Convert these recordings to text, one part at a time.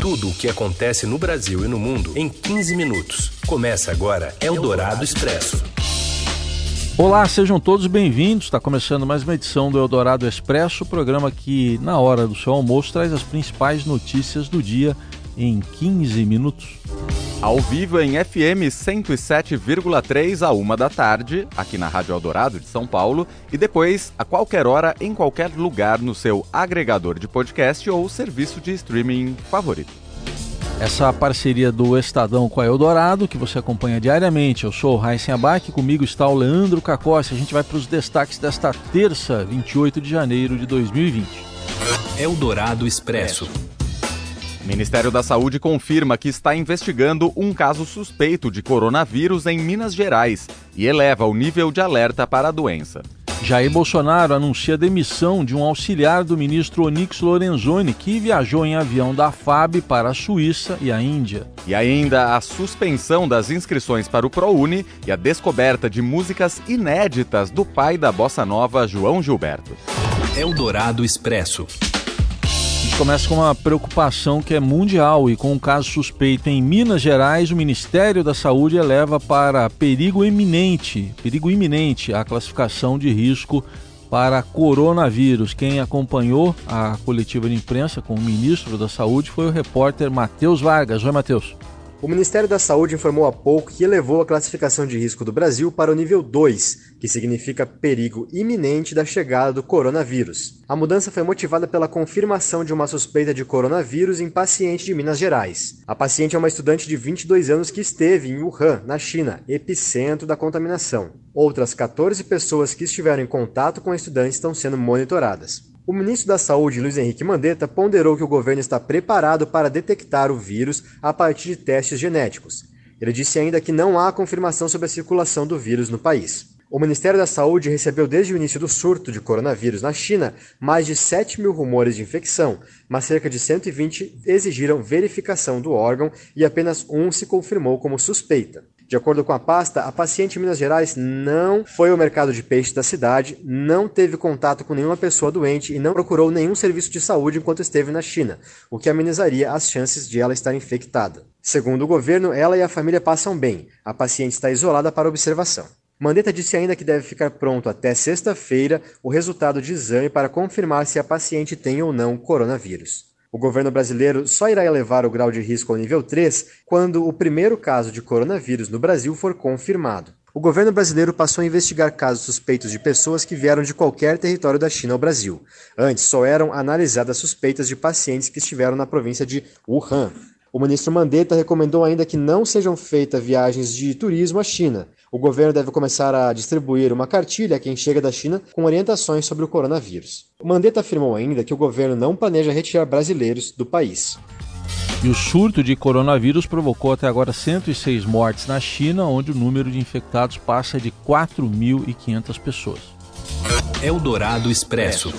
Tudo o que acontece no Brasil e no mundo em 15 minutos. Começa agora Eldorado Expresso. Olá, sejam todos bem-vindos. Está começando mais uma edição do Eldorado Expresso, programa que, na hora do seu almoço, traz as principais notícias do dia em 15 minutos. Ao vivo em FM 107,3 a uma da tarde, aqui na Rádio Eldorado de São Paulo, e depois a qualquer hora, em qualquer lugar, no seu agregador de podcast ou serviço de streaming favorito. Essa parceria do Estadão com a Eldorado, que você acompanha diariamente. Eu sou o Raíssen Abac, comigo está o Leandro Cacossi. A gente vai para os destaques desta terça, 28 de janeiro de 2020. Eldorado Expresso. Ministério da Saúde confirma que está investigando um caso suspeito de coronavírus em Minas Gerais e eleva o nível de alerta para a doença. Jair Bolsonaro anuncia a demissão de um auxiliar do ministro Onyx Lorenzoni, que viajou em avião da FAB para a Suíça e a Índia. E ainda a suspensão das inscrições para o ProUni e a descoberta de músicas inéditas do pai da bossa nova, João Gilberto. Eldorado Expresso começa com uma preocupação que é mundial e com um caso suspeito em Minas Gerais, o Ministério da Saúde eleva para perigo iminente, perigo iminente a classificação de risco para coronavírus. Quem acompanhou a coletiva de imprensa com o ministro da Saúde foi o repórter Matheus Vargas. Oi, Matheus. O Ministério da Saúde informou há pouco que elevou a classificação de risco do Brasil para o nível 2, que significa perigo iminente da chegada do coronavírus. A mudança foi motivada pela confirmação de uma suspeita de coronavírus em paciente de Minas Gerais. A paciente é uma estudante de 22 anos que esteve em Wuhan, na China, epicentro da contaminação. Outras 14 pessoas que estiveram em contato com a estudante estão sendo monitoradas. O ministro da Saúde, Luiz Henrique Mandetta, ponderou que o governo está preparado para detectar o vírus a partir de testes genéticos. Ele disse ainda que não há confirmação sobre a circulação do vírus no país. O Ministério da Saúde recebeu desde o início do surto de coronavírus na China mais de 7 mil rumores de infecção, mas cerca de 120 exigiram verificação do órgão e apenas um se confirmou como suspeita. De acordo com a pasta, a paciente em Minas Gerais não foi ao mercado de peixe da cidade, não teve contato com nenhuma pessoa doente e não procurou nenhum serviço de saúde enquanto esteve na China, o que amenizaria as chances de ela estar infectada. Segundo o governo, ela e a família passam bem. A paciente está isolada para observação. Mandetta disse ainda que deve ficar pronto até sexta-feira o resultado de exame para confirmar se a paciente tem ou não coronavírus. O governo brasileiro só irá elevar o grau de risco ao nível 3 quando o primeiro caso de coronavírus no Brasil for confirmado. O governo brasileiro passou a investigar casos suspeitos de pessoas que vieram de qualquer território da China ao Brasil. Antes, só eram analisadas suspeitas de pacientes que estiveram na província de Wuhan. O ministro Mandetta recomendou ainda que não sejam feitas viagens de turismo à China. O governo deve começar a distribuir uma cartilha a quem chega da China com orientações sobre o coronavírus. O Mandetta afirmou ainda que o governo não planeja retirar brasileiros do país. E o surto de coronavírus provocou até agora 106 mortes na China, onde o número de infectados passa de 4.500 pessoas. Eldorado Expresso.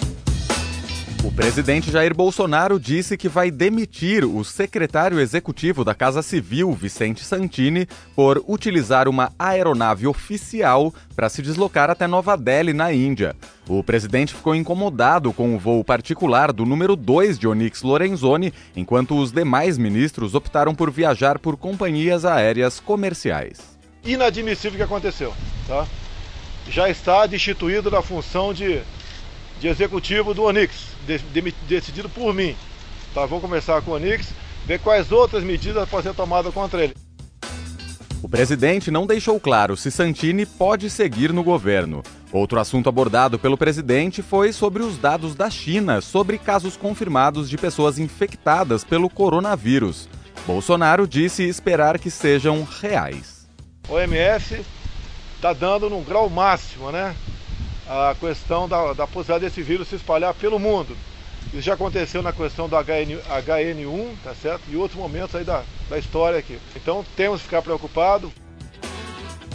O presidente Jair Bolsonaro disse que vai demitir o secretário executivo da Casa Civil, Vicente Santini, por utilizar uma aeronave oficial para se deslocar até Nova Delhi, na Índia. O presidente ficou incomodado com o voo particular do número 2 de Onyx Lorenzoni, enquanto os demais ministros optaram por viajar por companhias aéreas comerciais. Inadmissível o que aconteceu, tá? Já está destituído da função de de executivo do Onix, de, de, decidido por mim. Tá, vou conversar com o Onix, ver quais outras medidas podem ser tomadas contra ele. O presidente não deixou claro se Santini pode seguir no governo. Outro assunto abordado pelo presidente foi sobre os dados da China sobre casos confirmados de pessoas infectadas pelo coronavírus. Bolsonaro disse esperar que sejam reais. O OMS está dando num grau máximo, né? A questão da, da possibilidade desse vírus se espalhar pelo mundo. Isso já aconteceu na questão do HN, HN1, tá certo? E outros momentos aí da, da história aqui. Então temos que ficar preocupados.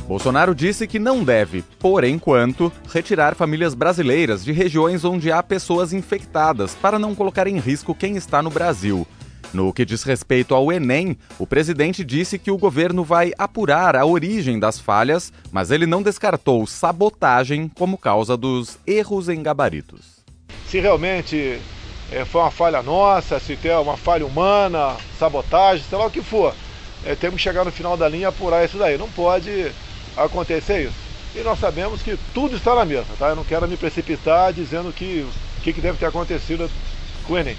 Bolsonaro disse que não deve, por enquanto, retirar famílias brasileiras de regiões onde há pessoas infectadas para não colocar em risco quem está no Brasil. No que diz respeito ao Enem, o presidente disse que o governo vai apurar a origem das falhas, mas ele não descartou sabotagem como causa dos erros em gabaritos. Se realmente é, foi uma falha nossa, se tem uma falha humana, sabotagem, sei lá o que for. É, temos que chegar no final da linha e apurar isso daí. Não pode acontecer isso. E nós sabemos que tudo está na mesa, tá? Eu não quero me precipitar dizendo que o que, que deve ter acontecido com o Enem.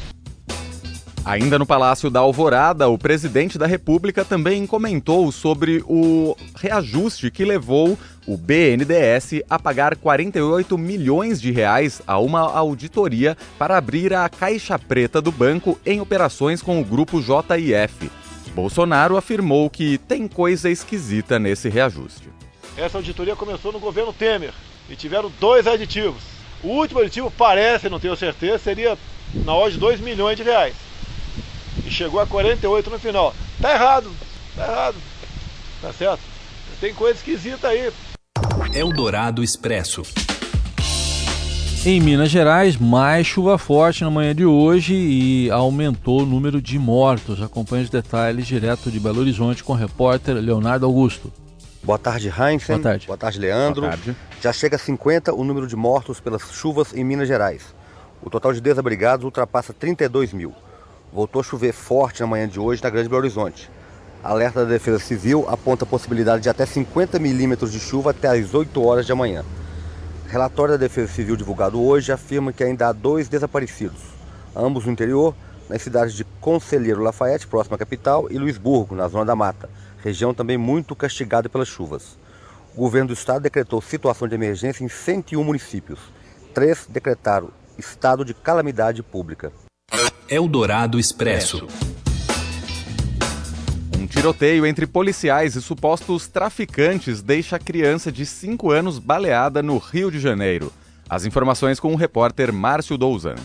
Ainda no Palácio da Alvorada, o presidente da República também comentou sobre o reajuste que levou o BNDES a pagar 48 milhões de reais a uma auditoria para abrir a caixa preta do banco em operações com o grupo JIF. Bolsonaro afirmou que tem coisa esquisita nesse reajuste. Essa auditoria começou no governo Temer e tiveram dois aditivos. O último aditivo parece, não tenho certeza, seria na ordem de 2 milhões de reais chegou a 48 no final. Tá errado, tá errado. Tá certo? Tem coisa esquisita aí. Eldorado Expresso. Em Minas Gerais, mais chuva forte na manhã de hoje e aumentou o número de mortos. Acompanhe os detalhes direto de Belo Horizonte com o repórter Leonardo Augusto. Boa tarde, Heinz. Boa tarde. Boa tarde, Leandro. Boa tarde. Já chega a 50 o número de mortos pelas chuvas em Minas Gerais. O total de desabrigados ultrapassa 32 mil. Voltou a chover forte na manhã de hoje na Grande Belo Horizonte. alerta da Defesa Civil aponta a possibilidade de até 50 milímetros de chuva até às 8 horas de amanhã. Relatório da Defesa Civil divulgado hoje afirma que ainda há dois desaparecidos, ambos no interior, nas cidades de Conselheiro Lafayette, próxima à capital, e Luisburgo, na Zona da Mata, região também muito castigada pelas chuvas. O governo do estado decretou situação de emergência em 101 municípios. Três decretaram estado de calamidade pública. Eldorado Expresso. Um tiroteio entre policiais e supostos traficantes deixa a criança de 5 anos baleada no Rio de Janeiro. As informações com o repórter Márcio Douzan.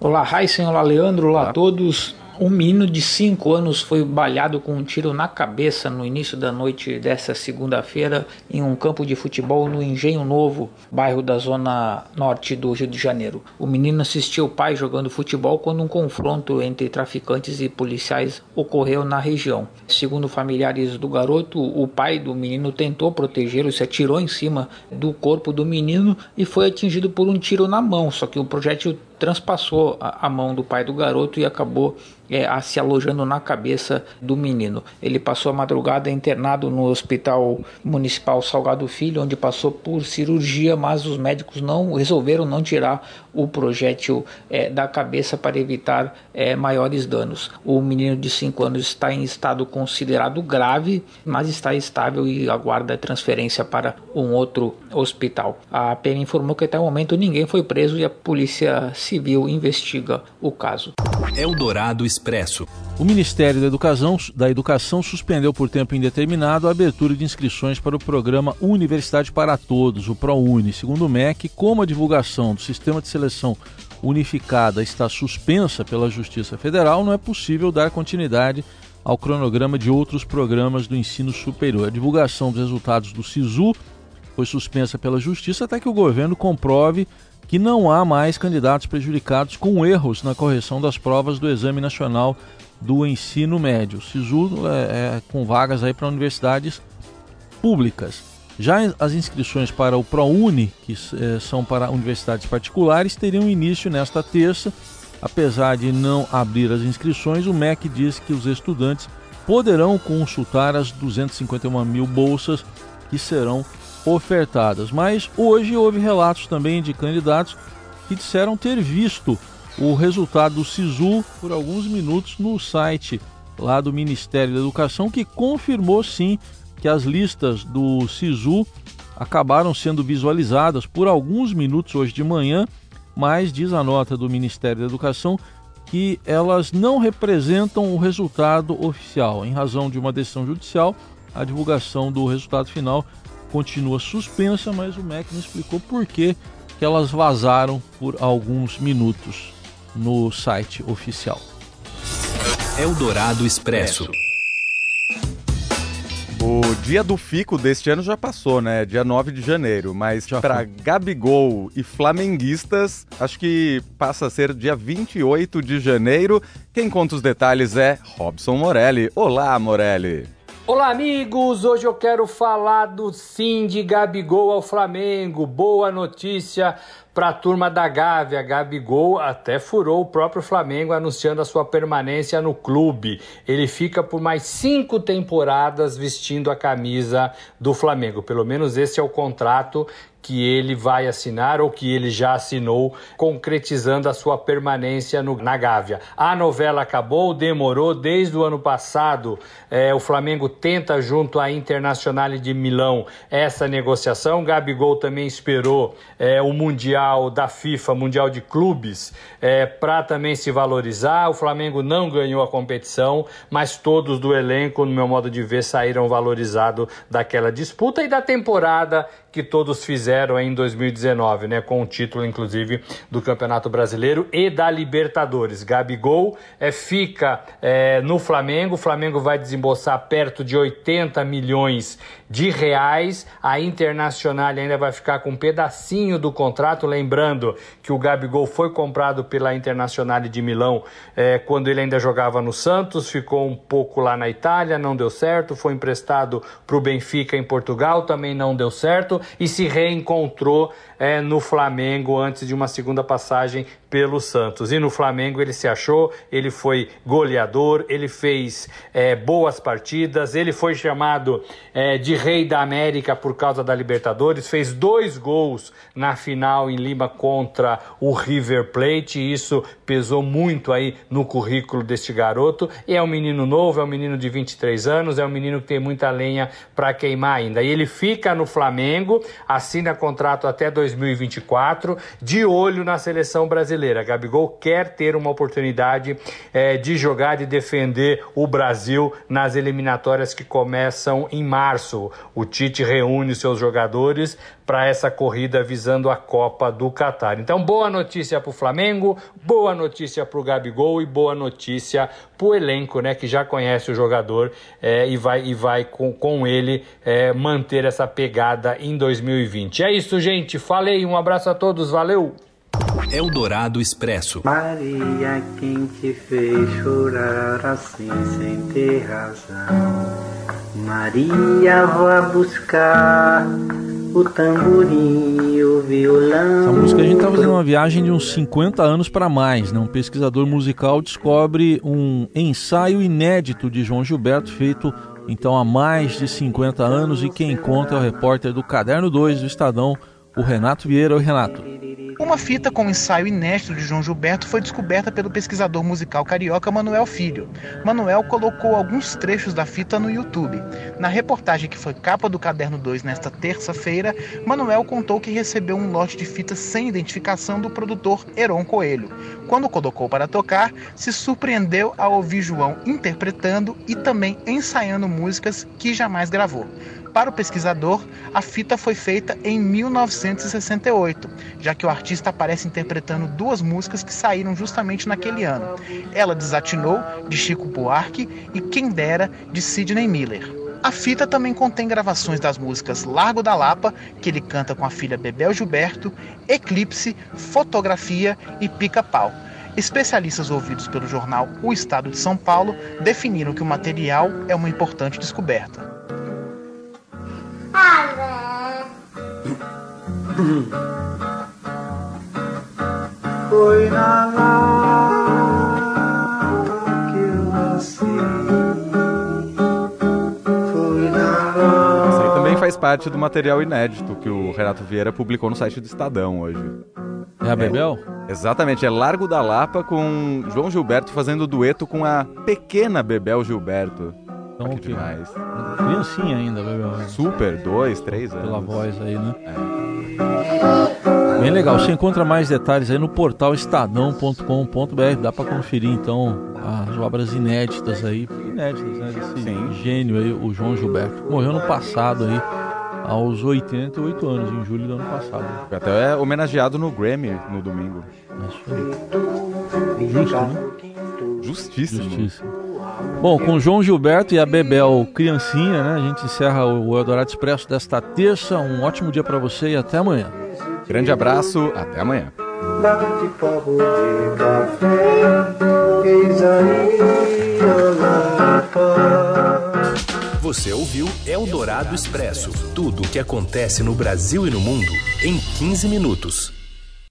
Olá, Raíssen, olá, Leandro, olá, Olá. a todos. Um menino de 5 anos foi baleado com um tiro na cabeça no início da noite dessa segunda-feira em um campo de futebol no Engenho Novo, bairro da zona norte do Rio de Janeiro. O menino assistiu o pai jogando futebol quando um confronto entre traficantes e policiais ocorreu na região. Segundo familiares do garoto, o pai do menino tentou protegê-lo, se atirou em cima do corpo do menino e foi atingido por um tiro na mão, só que o projétil transpassou a, mão do pai do garoto e acabou é, a- se alojando na cabeça do menino. Ele passou a madrugada internado no Hospital Municipal Salgado Filho, onde passou por cirurgia, mas os médicos não resolveram não tirar o projétil é, da cabeça para evitar é, maiores danos. O menino de 5 anos está em estado considerado grave, mas está estável e aguarda transferência para um outro hospital. A PM informou que até o momento ninguém foi preso e a Polícia Civil investiga o caso. Eldorado Expresso. O Ministério da Educação, da Educação suspendeu por tempo indeterminado a abertura de inscrições para o programa Universidade para Todos, o ProUni. Segundo o MEC, como a divulgação do sistema de seleção unificada está suspensa pela Justiça Federal, não é possível dar continuidade ao cronograma de outros programas do ensino superior. A divulgação dos resultados do SISU foi suspensa pela Justiça até que o governo comprove que não há mais candidatos prejudicados com erros na correção das provas do Exame Nacional do Ensino Médio. SISU é, é com vagas aí para universidades públicas. Já as inscrições para o ProUni, que eh, são para universidades particulares, teriam início nesta terça. Apesar de não abrir as inscrições, o MEC diz que os estudantes poderão consultar as 251 mil bolsas que serão ofertadas. Mas hoje houve relatos também de candidatos que disseram ter visto o resultado do SISU por alguns minutos no site lá do Ministério da Educação, que confirmou sim que as listas do SISU acabaram sendo visualizadas por alguns minutos hoje de manhã, mas diz a nota do Ministério da Educação que elas não representam o resultado oficial. Em razão de uma decisão judicial, a divulgação do resultado final continua suspensa, mas o MEC não explicou por que, que elas vazaram por alguns minutos no site oficial. Eldorado Expresso. O dia do fico deste ano já passou, né? Dia 9 de janeiro, mas para Gabigol e flamenguistas, acho que passa a ser dia 28 de janeiro. Quem conta os detalhes é Robson Morelli. Olá, Morelli. Olá, amigos! Hoje eu quero falar do sim de Gabigol ao Flamengo. Boa notícia para a turma da Gávea. Gabigol até furou o próprio Flamengo anunciando a sua permanência no clube. Ele fica por mais cinco temporadas vestindo a camisa do Flamengo. Pelo menos esse é o contrato que ele vai assinar ou que ele já assinou, concretizando a sua permanência no, na Gávea. A novela acabou, demorou desde o ano passado. É, o Flamengo tenta, junto à Internacional de Milão, essa negociação. Gabigol também esperou é, o Mundial da FIFA, Mundial de Clubes, é, para também se valorizar. O Flamengo não ganhou a competição, mas todos do elenco, no meu modo de ver, saíram valorizados daquela disputa e da temporada que todos fizeram em 2019, né, com o título inclusive do Campeonato Brasileiro e da Libertadores. Gabigol é, fica é, no Flamengo, o Flamengo vai desembolsar perto de 80 milhões de reais. A Internacional ainda vai ficar com um pedacinho do contrato, lembrando que o Gabigol foi comprado pela Internacional de Milão é, quando ele ainda jogava no Santos, ficou um pouco lá na Itália, não deu certo, foi emprestado para o Benfica em Portugal, também não deu certo e se reencontrou é, no Flamengo antes de uma segunda passagem pelo Santos. E no Flamengo ele se achou, ele foi goleador, ele fez é, boas partidas, ele foi chamado é, de Rei da América por causa da Libertadores, fez dois gols na final em Lima contra o River Plate, e isso pesou muito aí no currículo deste garoto. E é um menino novo, é um menino de 23 anos, é um menino que tem muita lenha para queimar ainda. E ele fica no Flamengo, assina contrato até 2024, de olho na seleção brasileira. Gabigol quer ter uma oportunidade é, de jogar e defender o Brasil nas eliminatórias que começam em março. O Tite reúne seus jogadores para essa corrida visando a Copa do Catar. Então, boa notícia para o Flamengo, boa notícia para o Gabigol e boa notícia para o elenco, né, que já conhece o jogador é, e vai, e vai com, com ele é, manter essa pegada em 2020. É isso, gente. Falei, um abraço a todos, valeu! Eldorado Expresso. Maria, quem te fez chorar assim sem ter razão? Maria, vá buscar o tamborim, o violão. Essa música a gente está fazendo uma viagem de uns 50 anos para mais, né? Um pesquisador musical descobre um ensaio inédito de João Gilberto feito então há mais de 50 anos e quem conta é o repórter do Caderno 2 do Estadão, o Renato Vieira. Oi, Renato. Uma fita com ensaio inédito de João Gilberto foi descoberta pelo pesquisador musical carioca Manuel Filho. Manuel colocou alguns trechos da fita no YouTube. Na reportagem que foi capa do Caderno 2 nesta terça-feira, Manuel contou que recebeu um lote de fitas sem identificação do produtor Heron Coelho. Quando colocou para tocar, se surpreendeu ao ouvir João interpretando e também ensaiando músicas que jamais gravou. Para o pesquisador, a fita foi feita em 1968, já que o artista aparece interpretando duas músicas que saíram justamente naquele ano. Ela Desatinou, de Chico Buarque, e Quem Dera, de Sidney Miller. A fita também contém gravações das músicas Largo da Lapa, que ele canta com a filha Bebel Gilberto, Eclipse, Fotografia e Pica-Pau. Especialistas ouvidos pelo jornal O Estado de São Paulo definiram que o material é uma importante descoberta. Foi na lata que eu nasci. Foi na lata. Isso aí também faz parte do material inédito que o Renato Vieira publicou no site do Estadão hoje. É a Bebel? Exatamente, é Largo da Lapa com João Gilberto fazendo dueto com a pequena Bebel Gilberto. Então, que demais. Criancinha ainda, Bebel. Super, dois, três anos. Pela voz aí, né? Bem legal. Você encontra mais detalhes aí no portal estadão.com.br. Dá para conferir então as obras inéditas aí, inéditas, né? Desse Sim. gênio aí, o João Gilberto. Morreu no passado aí, aos 88 anos, em julho do ano passado. Foi até homenageado no Grammy no domingo. É isso aí. Justo, né? Justíssimo. Justiça. Bom, com o João Gilberto e a Bebel criancinha, né? A gente encerra o Eldorado Expresso desta terça. Um ótimo dia para você e até amanhã. Grande abraço, até amanhã. Bate copo de café, eis aí a lata. Você ouviu Eldorado Expresso tudo o que acontece no Brasil e no mundo em 15 minutos.